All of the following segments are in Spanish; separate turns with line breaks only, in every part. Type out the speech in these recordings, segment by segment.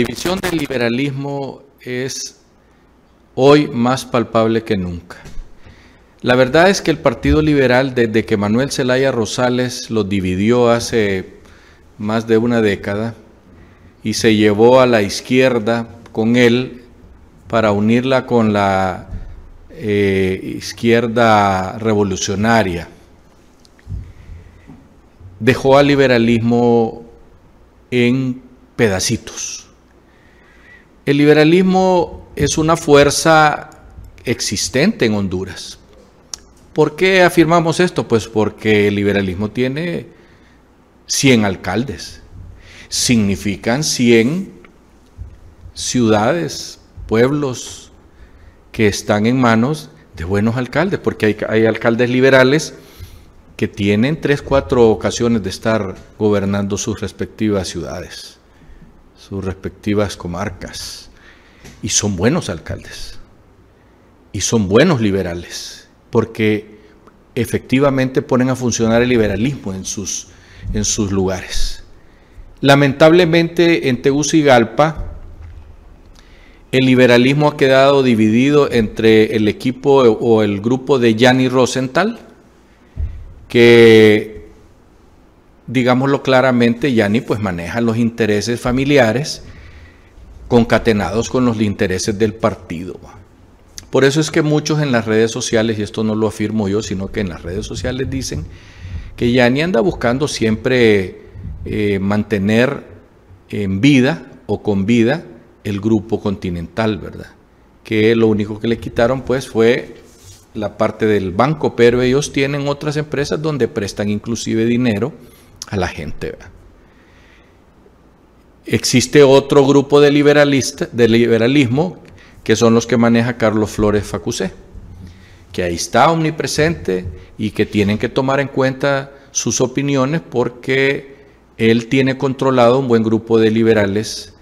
división del liberalismo es hoy más palpable que nunca. La verdad es que el Partido Liberal, desde que Manuel Zelaya Rosales lo dividió hace más de una década y se llevó a la izquierda con él para unirla con la eh, izquierda revolucionaria, dejó al liberalismo en pedacitos. El liberalismo es una fuerza existente en Honduras. ¿Por qué afirmamos esto? Pues porque el liberalismo tiene 100 alcaldes. Significan 100 ciudades, pueblos que están en manos de buenos alcaldes, porque hay, hay alcaldes liberales que tienen tres, cuatro ocasiones de estar gobernando sus respectivas ciudades, sus respectivas comarcas, y son buenos alcaldes, y son buenos liberales, porque efectivamente ponen a funcionar el liberalismo en sus, en sus lugares. Lamentablemente en Tegucigalpa, el liberalismo ha quedado dividido entre el equipo o el grupo de Yanni Rosenthal, que, digámoslo claramente, Yanni pues maneja los intereses familiares concatenados con los intereses del partido. Por eso es que muchos en las redes sociales, y esto no lo afirmo yo, sino que en las redes sociales dicen que Yanni anda buscando siempre eh, mantener en vida o con vida el grupo continental, ¿verdad? Que lo único que le quitaron pues fue la parte del banco, pero ellos tienen otras empresas donde prestan inclusive dinero a la gente. Existe otro grupo de, liberalista, de liberalismo que son los que maneja Carlos Flores Facusé, que ahí está omnipresente y que tienen que tomar en cuenta sus opiniones porque él tiene controlado un buen grupo de liberales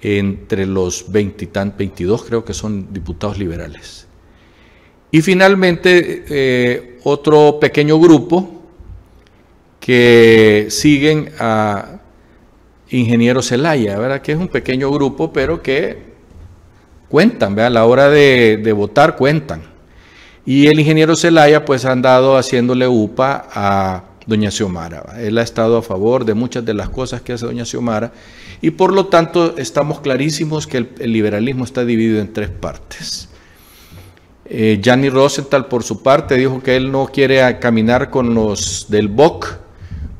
entre los 20 22 creo que son diputados liberales. Y finalmente eh, otro pequeño grupo que siguen a Ingeniero Celaya, ¿verdad? que es un pequeño grupo, pero que cuentan, a la hora de, de votar cuentan. Y el ingeniero Celaya pues ha andado haciéndole UPA a doña Xiomara. Él ha estado a favor de muchas de las cosas que hace doña Xiomara y por lo tanto estamos clarísimos que el, liberalismo está dividido en tres partes. Eh, Gianni Rosenthal por su parte dijo que él no quiere caminar con los del BOC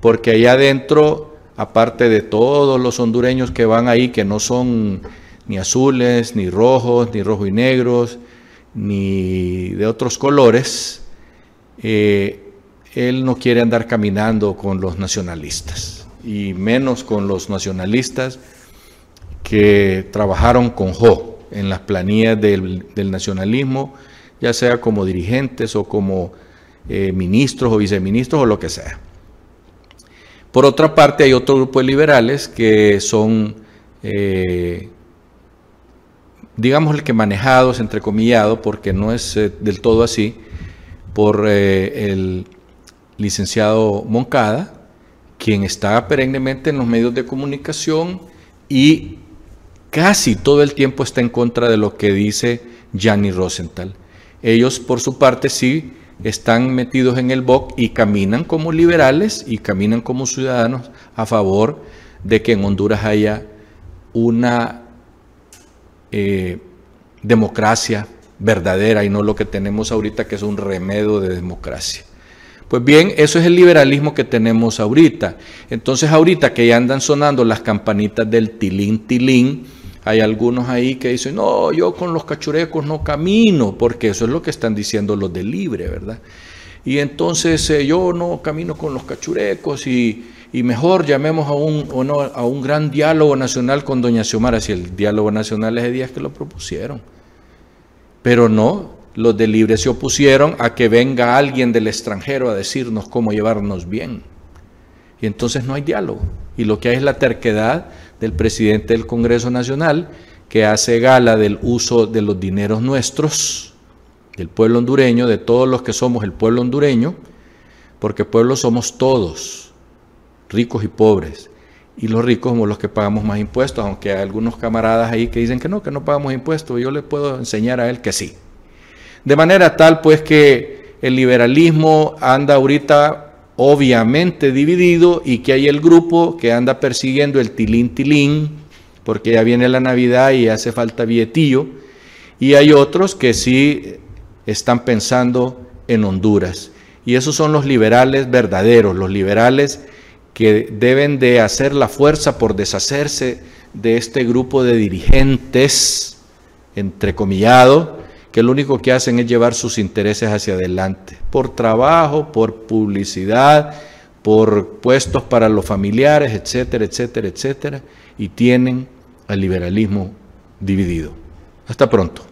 porque allá adentro, aparte de todos los hondureños que van ahí, que no son ni azules, ni rojos, ni rojos y negros, ni de otros colores, eh, él no quiere andar caminando con los nacionalistas y menos con los nacionalistas que trabajaron con Jo en las planillas del, nacionalismo, ya sea como dirigentes o como eh, ministros o viceministros o lo que sea. Por otra parte, hay otro grupo de liberales que son, eh, digamos, el que manejados, entrecomillado, porque no es eh, del todo así, por el licenciado Moncada, quien está perennemente en los medios de comunicación y casi todo el tiempo está en contra de lo que dice Gianni Rosenthal. Ellos, por su parte, sí están metidos en el BOC y caminan como liberales y caminan como ciudadanos a favor de que en Honduras haya una eh, democracia verdadera y no lo que tenemos ahorita que es un remedio de democracia. Pues bien, eso es el liberalismo que tenemos ahorita. Entonces ahorita que ya andan sonando las campanitas del tilín, tilín, hay algunos ahí que dicen, no, yo con los cachurecos no camino, porque eso es lo que están diciendo los de libre, ¿verdad? Y entonces eh, yo no camino con los cachurecos y, mejor llamemos a un, a un gran diálogo nacional con doña Xiomara, si el diálogo nacional es de días que lo propusieron. Pero no, los de Libre se opusieron a que venga alguien del extranjero a decirnos cómo llevarnos bien. Y entonces no hay diálogo. Y lo que hay es la terquedad del presidente del Congreso Nacional, que hace gala del uso de los dineros nuestros, del pueblo hondureño, de todos los que somos el pueblo hondureño, porque pueblo somos todos, ricos y pobres. y los ricos somos los que pagamos más impuestos, aunque hay algunos camaradas ahí que dicen que no, que no pagamos impuestos, yo le puedo enseñar a él que sí. De manera tal pues que el liberalismo anda ahorita obviamente dividido y que hay el grupo que anda persiguiendo el tilín tilín, porque ya viene la Navidad y hace falta billetillo, y hay otros que sí están pensando en Honduras. Y esos son los liberales verdaderos, los liberales que deben de hacer la fuerza por deshacerse de este grupo de dirigentes, entrecomillado, que lo único que hacen es llevar sus intereses hacia adelante, por trabajo, por publicidad, por puestos para los familiares, etcétera, etcétera, etcétera, y tienen al liberalismo dividido. Hasta pronto.